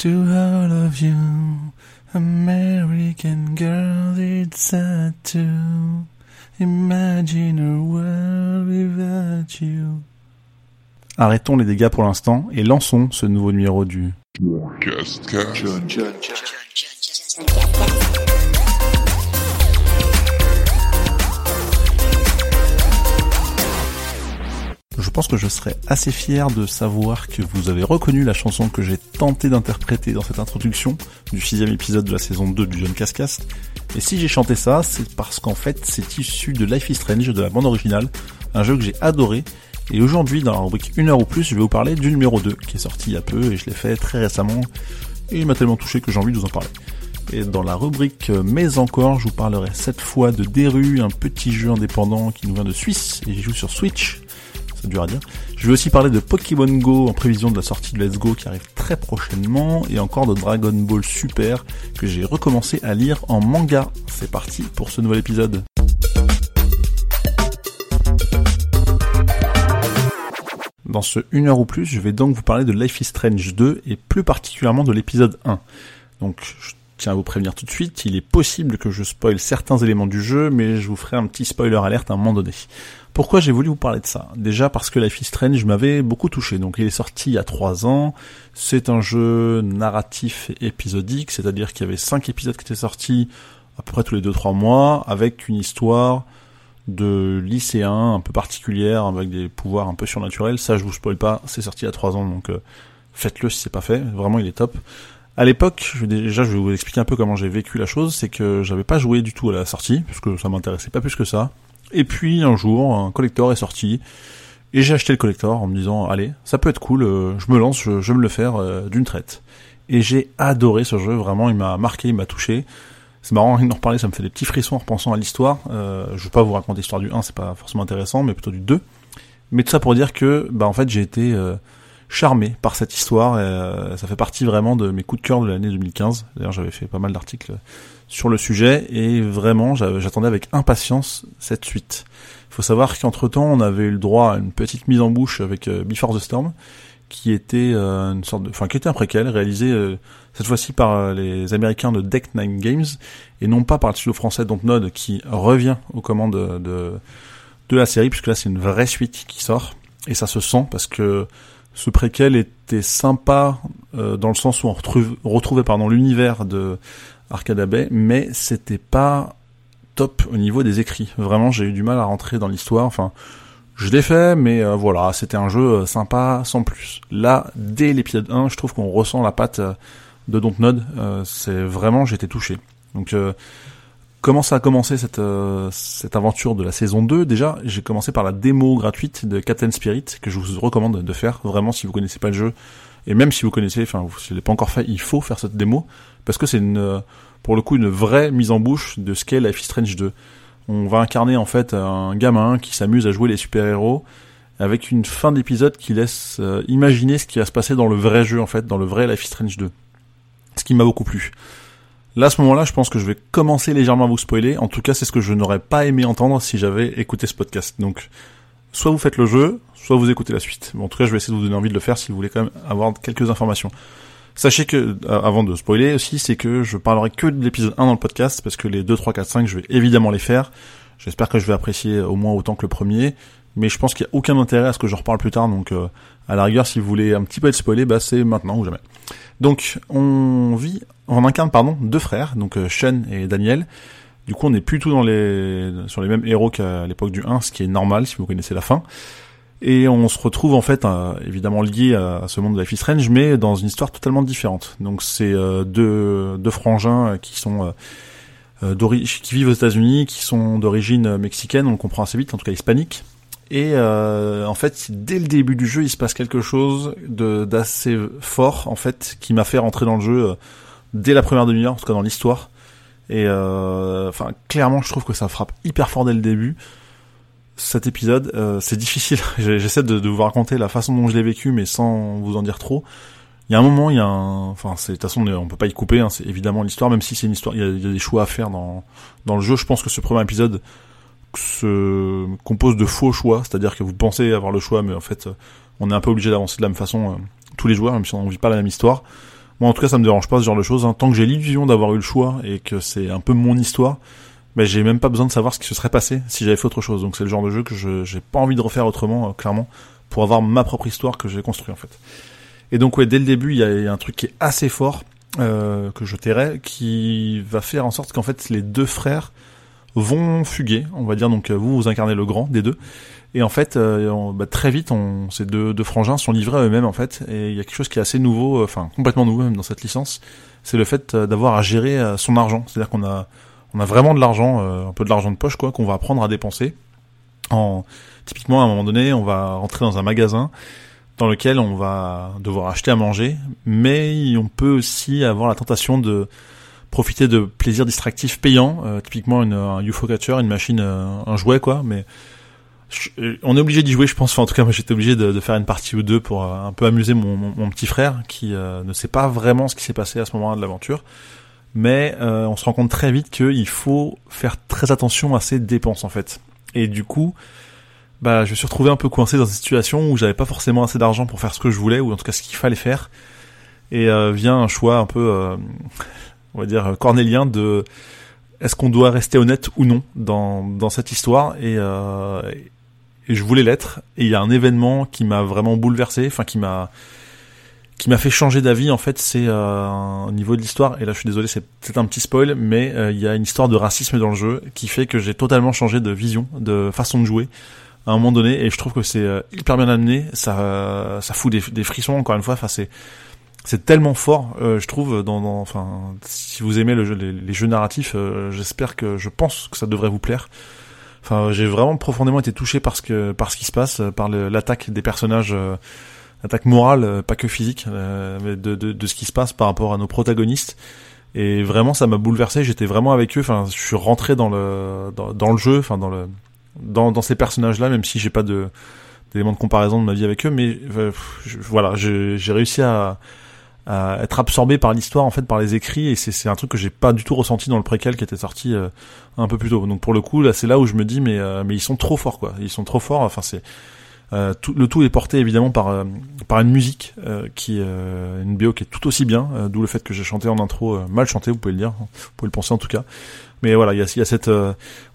To all of you, American girls, it's sad to imagine a world without you. Arrêtons les dégâts pour l'instant et lançons ce nouveau numéro du Je pense que je serais assez fier de savoir que vous avez reconnu la chanson que j'ai tenté d'interpréter dans cette introduction du sixième épisode de la saison 2 du John Cascast. Et si j'ai chanté ça, c'est parce qu'en fait c'est issu de Life is Strange, de la bande originale, un jeu que j'ai adoré. Et aujourd'hui, dans la rubrique 1 heure ou plus, je vais vous parler du numéro 2, qui est sorti il y a peu, et je l'ai fait très récemment, et il m'a tellement touché que j'ai envie de vous en parler. Et dans la rubrique Mais encore, je vous parlerai cette fois de Deru, un petit jeu indépendant qui nous vient de Suisse, et j'y joue sur Switch, à dire. Je vais aussi parler de Pokémon Go en prévision de la sortie de Let's Go qui arrive très prochainement et encore de Dragon Ball Super que j'ai recommencé à lire en manga. C'est parti pour ce nouvel épisode. Dans ce 1 heure ou plus, je vais donc vous parler de Life is Strange 2 et plus particulièrement de l'épisode 1. Donc je tiens à vous prévenir tout de suite, il est possible que je spoil certains éléments du jeu, mais je vous ferai un petit spoiler alerte à un moment donné. Pourquoi j'ai voulu vous parler de ça? Déjà parce que Life is Strange m'avait beaucoup touché. Donc il est sorti il y a trois ans. C'est un jeu narratif épisodique, c'est-à-dire qu'il y avait cinq épisodes qui étaient sortis à peu près tous les deux trois mois, avec une histoire de lycéen un peu particulière, avec des pouvoirs un peu surnaturels. Ça, je vous spoil pas. C'est sorti il y a trois ans, donc euh, faites-le si c'est pas fait. Vraiment, il est top. À l'époque, déjà, je vais vous expliquer un peu comment j'ai vécu la chose. C'est que j'avais pas joué du tout à la sortie, parce que ça m'intéressait pas plus que ça. Et puis un jour, un collector est sorti, et j'ai acheté le collector en me disant, allez, ça peut être cool, euh, je me lance, je, vais me le faire euh, d'une traite. Et j'ai adoré ce jeu, vraiment, il m'a marqué, il m'a touché. C'est marrant d'en reparler, ça me fait des petits frissons en repensant à l'histoire. Euh, je vais pas vous raconter l'histoire du 1, c'est pas forcément intéressant, mais plutôt du 2. Mais tout ça pour dire que, bah en fait, j'ai été euh, charmé par cette histoire. Et, euh, ça fait partie vraiment de mes coups de cœur de l'année 2015. D'ailleurs, j'avais fait pas mal d'articles sur le sujet et vraiment, j'attendais avec impatience cette suite. Il faut savoir qu'entre temps, on avait eu le droit à une petite mise en bouche avec euh, Before the Storm, qui était euh, une sorte de, enfin, qui était un préquel réalisé cette fois-ci par les Américains de Deck Nine Games et non pas par le studio français Dontnod qui revient aux commandes de, de, de la série puisque là c'est une vraie suite qui sort et ça se sent parce que ce préquel était sympa euh, dans le sens où on retrouve, retrouvait pardon l'univers de Arcade Bay, mais c'était pas top au niveau des écrits. Vraiment, j'ai eu du mal à rentrer dans l'histoire. Enfin, je l'ai fait, mais euh, voilà, c'était un jeu euh, sympa sans plus. Là, dès l'épisode 1, je trouve qu'on ressent la patte de Dontnod. c'est vraiment, j'étais touché. Donc, comment ça a commencé cette, cette aventure de la saison 2 Déjà, j'ai commencé par la démo gratuite de Captain Spirit, que je vous recommande de faire. Vraiment, si vous connaissez pas le jeu, et même si vous connaissez, enfin, vous l'avez pas encore fait, il faut faire cette démo parce que c'est une, pour le coup, une vraie mise en bouche de ce qu'est Life is Strange 2. On va incarner en fait un gamin qui s'amuse à jouer les super-héros avec une fin d'épisode qui laisse euh, imaginer ce qui va se passer dans le vrai jeu en fait, dans le vrai Life is Strange 2. Ce qui m'a beaucoup plu. Là, à ce moment-là, je pense que je vais commencer légèrement à vous spoiler. En tout cas, c'est ce que je n'aurais pas aimé entendre si j'avais écouté ce podcast. Donc, soit vous faites le jeu, soit vous écoutez la suite. Bon, en tout cas, je vais essayer de vous donner envie de le faire si vous voulez quand même avoir quelques informations. Sachez que, euh, avant de spoiler aussi, c'est que je parlerai que de l'épisode 1 dans le podcast, parce que les 2, 3, 4, 5, je vais évidemment les faire. J'espère que je vais apprécier au moins autant que le premier, mais je pense qu'il n'y a aucun intérêt à ce que je reparle plus tard, donc euh, à la rigueur, si vous voulez un petit peu être spoilé, bah c'est maintenant ou jamais. Donc, on vit, on incarne, pardon, deux frères, donc euh, et Daniel. Du coup, on est plutôt dans les, sur les mêmes héros qu'à l'époque du 1, ce qui est normal si vous connaissez la fin. Et on se retrouve en fait euh, évidemment lié à, ce monde de Life is Strange, mais dans une histoire totalement différente. Donc c'est euh, deux, deux frangins qui sont euh, qui vivent aux États-Unis, qui sont d'origine mexicaine, on le comprend assez vite, en tout cas hispanique. Et en fait, dès le début du jeu, il se passe quelque chose d'assez fort, en fait, qui m'a fait rentrer dans le jeu dès la première demi-heure, en tout cas dans l'histoire. Et enfin, clairement, je trouve que ça frappe hyper fort dès le début cet épisode, euh, c'est difficile. J'essaie de, vous raconter la façon dont je l'ai vécu, mais sans vous en dire trop. Il y a un moment, il y a un, enfin, de toute façon, on peut pas y couper. Hein, c'est évidemment l'histoire, même si c'est une histoire, il y, a, des choix à faire dans dans le jeu. Je pense que ce premier épisode se compose de faux choix, c'est-à-dire que vous pensez avoir le choix, mais en fait, on est un peu obligé d'avancer de la même façon euh, tous les joueurs, même si on ne vit pas la même histoire. moi en tout cas ça me dérange pas ce genre de choses. Hein. Tant que j'ai l'illusion d'avoir eu le choix et que c'est un peu mon histoire, mais j'ai même pas besoin de savoir ce qui se serait passé si j'avais fait autre chose. Donc c'est le genre de jeu que je j'ai pas envie de refaire autrement, euh, clairement, pour avoir ma propre histoire que j'ai construit en fait. Et donc ouais, dès le début, il y, a un truc qui est assez fort euh, que je tairai, qui va faire en sorte qu'en fait les deux frères vont fuguer, on va dire. Donc vous, vous incarnez le grand des deux. Et en fait, euh, bah, très vite, on, ces deux, deux frangins sont livrés à eux-mêmes en fait. Et il y a quelque chose qui est assez nouveau, enfin complètement nouveau même dans cette licence, c'est le fait d'avoir à gérer son argent. C'est-à-dire qu'on a on a vraiment de l'argent, euh, un peu de l'argent de poche, quoi, qu'on va apprendre à dépenser. En, typiquement, à un moment donné, on va rentrer dans un magasin dans lequel on va devoir acheter à manger, mais on peut aussi avoir la tentation de profiter de plaisirs distractifs payants, euh, typiquement une, un UFO catcher, une machine, euh, un jouet, quoi, mais on est obligé d'y jouer, je pense. Enfin, en tout cas, moi, j'étais obligé de, faire une partie ou deux pour un peu amuser mon, mon, petit frère qui ne sait pas vraiment ce qui s'est passé à ce moment-là de l'aventure mais euh, on se rend compte très vite qu'il faut faire très attention à ses dépenses en fait. Et du coup, bah, je me suis retrouvé un peu coincé dans une situation où j'avais pas forcément assez d'argent pour faire ce que je voulais, ou en tout cas ce qu'il fallait faire. Et euh, vient un choix un peu, euh, on va dire, cornélien de est-ce qu'on doit rester honnête ou non dans, dans cette histoire et, et je voulais l'être. Et il y a un événement qui m'a vraiment bouleversé, enfin qui m'a qui m'a fait changer d'avis en fait c'est euh, au niveau de l'histoire. Et là je suis désolé c'est peut-être un petit spoil mais euh, il y a une histoire de racisme dans le jeu qui fait que j'ai totalement changé de vision de façon de jouer à un moment donné. Et je trouve que c'est euh, hyper bien amené. Ça ça fout des, des frissons encore une fois. Enfin c'est c'est tellement fort je trouve dans, dans, enfin si vous aimez le jeu, les, jeux narratifs j'espère que je pense que ça devrait vous plaire enfin j'ai vraiment profondément été touché par ce que par ce qui se passe par l'attaque des personnages attaque morale, euh, pas que physique, euh, mais de, de, de, ce qui se passe par rapport à nos protagonistes. Et vraiment, ça m'a bouleversé. J'étais vraiment avec eux. Enfin, je suis rentré dans le dans, le jeu, enfin dans le dans, dans ces personnages-là, même si j'ai pas de d'éléments de comparaison de ma vie avec eux. Mais euh, voilà, j'ai réussi à, à être absorbé par l'histoire en fait par les écrits et c'est un truc que j'ai pas du tout ressenti dans le préquel qui était sorti un peu plus tôt. Donc pour le coup là c'est là où je me dis mais mais ils sont trop forts quoi. Ils sont trop forts. Enfin c'est euh, tout, le tout est porté évidemment par euh, par une musique euh, qui une BO qui est tout aussi bien, d'où le fait que j'ai chanté en intro mal chanté, vous pouvez le dire, vous pouvez le penser en tout cas. Mais voilà, il y a, y a, cette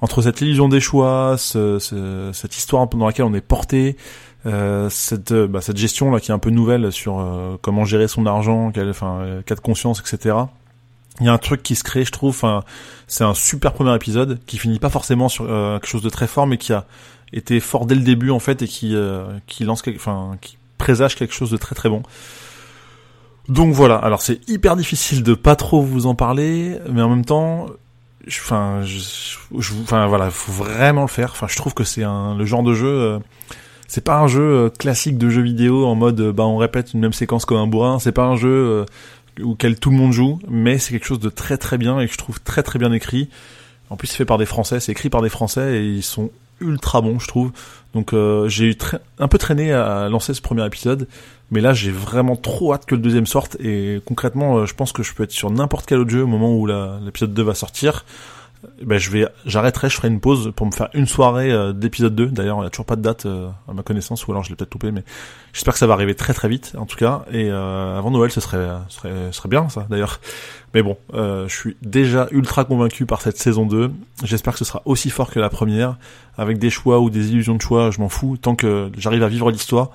entre cette illusion des choix, ce, ce, cette histoire dans laquelle on est porté, cette bah, cette gestion là qui est un peu nouvelle sur comment gérer son argent, quel, enfin cas de conscience, etc. Il y a un truc qui se crée, je trouve. Enfin, c'est un super premier épisode qui finit pas forcément sur quelque chose de très fort, mais qui a était fort dès le début en fait et qui euh, qui lance enfin qui présage quelque chose de très très bon. Donc voilà, alors c'est hyper difficile de pas trop vous en parler, mais en même temps, enfin, je, enfin voilà, faut vraiment le faire. Enfin, je trouve que c'est un le genre de jeu. Euh, c'est pas un jeu euh, classique de jeu vidéo en mode bah on répète une même séquence comme un bourrin. C'est pas un jeu auquel tout le monde joue, mais c'est quelque chose de très très bien et que je trouve très très bien écrit. En plus, c'est fait par des Français, c'est écrit par des Français et ils sont ultra bon, je trouve. Donc euh, j'ai eu un peu traîné à lancer ce premier épisode, mais là j'ai vraiment trop hâte que le deuxième sorte. Et concrètement, euh, je pense que je peux être sur n'importe quel autre jeu au moment où l'épisode 2 va sortir. Ben je vais, j'arrêterai, je ferai une pause pour me faire une soirée euh, d'épisode 2. D'ailleurs, il n'y a toujours pas de date à ma connaissance, ou alors je l'ai peut-être loupé, mais j'espère que ça va arriver très très vite, en tout cas. Et avant Noël, ce serait, ce serait, ce serait bien ça, d'ailleurs. Mais bon, euh, je suis déjà ultra convaincu par cette saison 2. J'espère que ce sera aussi fort que la première, avec des choix ou des illusions de choix, je m'en fous. Tant que j'arrive à vivre l'histoire,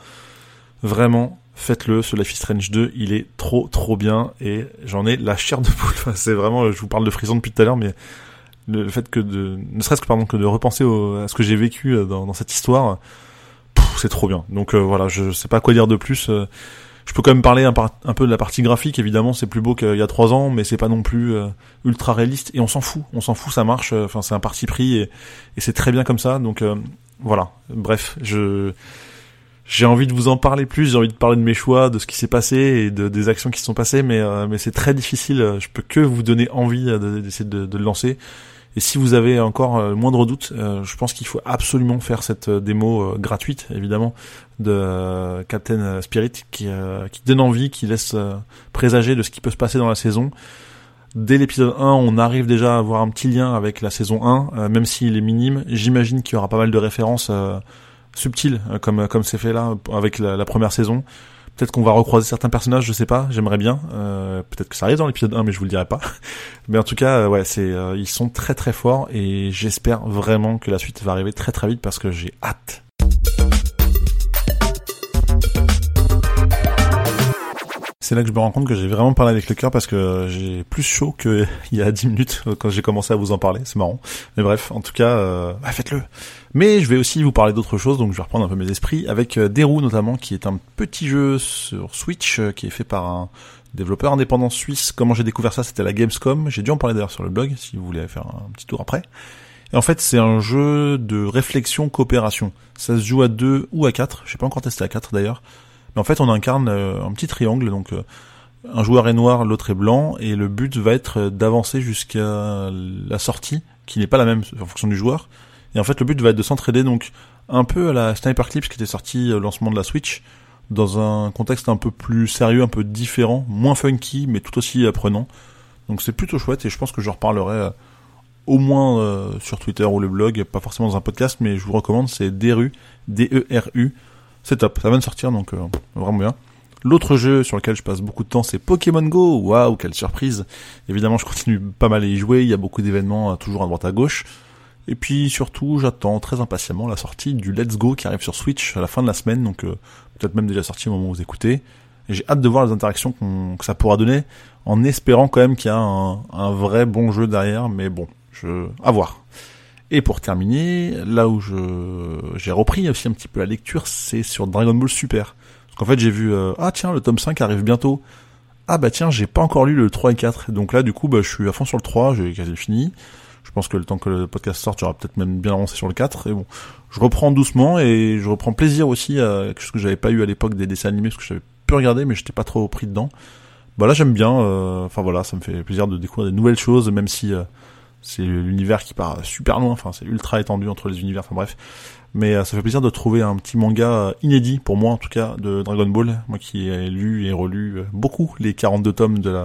vraiment, faites-le. Ce Life is Strange 2, il est trop trop bien et j'en ai la chair de poule. c'est vraiment, je vous parle de frison depuis tout à l'heure, mais le, fait que de, ne serait-ce que pardon, que de repenser à ce que j'ai vécu euh, dans, cette histoire, c'est trop bien. Donc euh, voilà, je sais pas quoi dire de plus. Je peux quand même parler un, peu de la partie graphique. Évidemment, c'est plus beau qu'il y a trois ans, mais c'est pas non plus euh, ultra réaliste. Et on s'en fout. On s'en fout, ça marche. Euh, enfin, c'est un parti pris et, c'est très bien comme ça. Donc euh, voilà. Bref, je j'ai envie de vous en parler plus. J'ai envie de parler de mes choix, de ce qui s'est passé et de, des actions qui se sont passées, mais mais c'est très difficile. Je peux que vous donner envie d'essayer de, de, le lancer. Et si vous avez encore le moindre doute, je pense qu'il faut absolument faire cette démo gratuite, évidemment, de Captain Spirit qui, euh, qui donne envie, qui laisse euh, présager de ce qui peut se passer dans la saison. Dès l'épisode 1, on arrive déjà à avoir un petit lien avec la saison 1, euh, même s'il est minime. J'imagine qu'il y aura pas mal de références subtiles, comme comme c'est fait là avec la, première saison. Peut-être qu'on va recroiser certains personnages, je sais pas, j'aimerais bien. Euh, peut-être que ça arrive dans l'épisode 1, mais je vous le dirai pas. mais en tout cas, euh, ouais, c'est, euh, ils sont très très forts et j'espère vraiment que la suite va arriver très très vite parce que j'ai hâte. C'est là que je me rends compte que j'ai vraiment parlé avec le cœur parce que j'ai plus chaud qu'il y a 10 minutes quand j'ai commencé à vous en parler. C'est marrant. Mais bref, en tout cas, euh, bah, faites-le. Mais je vais aussi vous parler d'autres choses, donc je vais reprendre un peu mes esprits avec euh, Deru notamment, qui est un petit jeu sur Switch euh, qui est fait par un développeur indépendant suisse. Comment j'ai découvert ça C'était la Gamescom. J'ai dû en parler d'ailleurs sur le blog si vous voulez faire un petit tour après. Et en fait, c'est un jeu de réflexion coopération. Ça se joue à deux ou à quatre. Je sais pas encore testé à quatre d'ailleurs. Mais en fait, on incarne euh, un petit triangle, donc euh, un joueur est noir, l'autre est blanc, et le but va être d'avancer jusqu'à la sortie, qui n'est pas la même en fonction du joueur. Et en fait, le but va être de s'entraider, donc un peu à la Sniper Clips qui était sortie au lancement de la Switch, dans un contexte un peu plus sérieux, un peu différent, moins funky, mais tout aussi apprenant. Donc c'est plutôt chouette, et je pense que je reparlerai euh, au moins sur Twitter ou le blog, pas forcément dans un podcast, mais je vous recommande, c'est DERU, D-E-R-U, c'est top, ça vient de sortir, donc euh, vraiment bien. L'autre jeu sur lequel je passe beaucoup de temps, c'est Pokémon Go. Waouh, quelle surprise Évidemment, je continue pas mal à y jouer. Il y a beaucoup d'événements, euh, toujours à droite à gauche. Et puis surtout, j'attends très impatiemment la sortie du Let's Go qui arrive sur Switch à la fin de la semaine, donc euh, peut-être même déjà sorti au moment où vous écoutez. Et j'ai hâte de voir les interactions que ça pourra donner, en espérant quand même qu'il y a un, un, vrai bon jeu derrière. Mais bon, je à voir. Et pour terminer, là où je j'ai repris aussi un petit peu la lecture, c'est sur Dragon Ball Super. Parce qu'en fait, j'ai vu euh, ah tiens, le tome 5 arrive bientôt. Ah bah tiens, j'ai pas encore lu le 3 et 4. Donc là, du coup, bah je suis à fond sur le 3, j'ai quasi fini. Je pense que le temps que le podcast sorte, j'aurai peut-être même bien avancé sur le 4 et bon, je reprends doucement et je reprends plaisir aussi à quelque chose que j'avais pas eu à l'époque des dessins animés parce que j'avais pu regarder mais j'étais pas trop pris dedans. Bah là, j'aime bien euh, enfin voilà, ça me fait plaisir de découvrir des nouvelles choses même si euh, c'est l'univers qui part super loin, enfin c'est ultra étendu entre les univers, enfin bref. Mais euh, ça fait plaisir de trouver un petit manga euh, inédit, pour moi en tout cas, de Dragon Ball. Moi qui ai lu et relu euh, beaucoup les 42 tomes de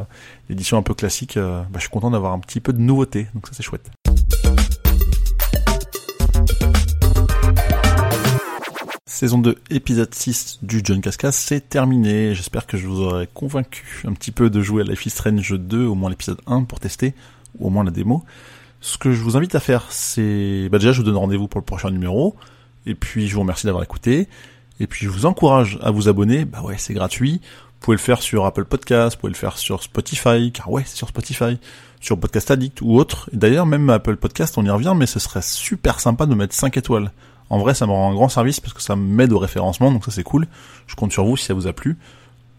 l'édition un peu classique, bah, je suis content d'avoir un petit peu de nouveauté, donc ça c'est chouette. Saison 2, épisode 6 du John Cascas, c'est terminé. J'espère que je vous aurai convaincu un petit peu de jouer à Life is Strange 2, au moins l'épisode 1 pour tester ou au moins la démo. Ce que je vous invite à faire, c'est bah déjà je vous donne rendez-vous pour le prochain numéro, et puis je vous remercie d'avoir écouté, et puis je vous encourage à vous abonner, bah ouais c'est gratuit, vous pouvez le faire sur Apple Podcast, vous pouvez le faire sur Spotify, car ouais c'est sur Spotify, sur Podcast Addict ou autre, et d'ailleurs même Apple Podcast on y revient, mais ce serait super sympa de mettre 5 étoiles. En vrai ça me rend un grand service parce que ça m'aide au référencement, donc ça c'est cool, je compte sur vous si ça vous a plu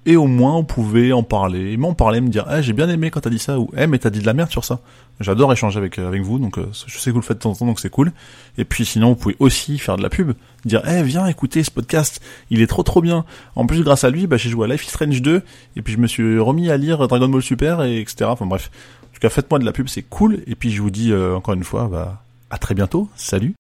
et au moins on pouvait en parler, m'en parler, me dire, eh, j'ai bien aimé quand t'as dit ça, ou eh, mais t'as dit de la merde sur ça. J'adore échanger avec euh, avec vous, donc euh, je sais que vous le faites de temps en temps, donc c'est cool. Et puis sinon, vous pouvez aussi faire de la pub, dire, eh, viens écouter ce podcast, il est trop trop bien. En plus, grâce à lui, bah, j'ai joué à Life is Strange 2, et puis je me suis remis à lire Dragon Ball Super, et etc. Enfin bref, en tout cas, faites-moi de la pub, c'est cool. Et puis je vous dis euh, encore une fois, bah, à très bientôt, salut.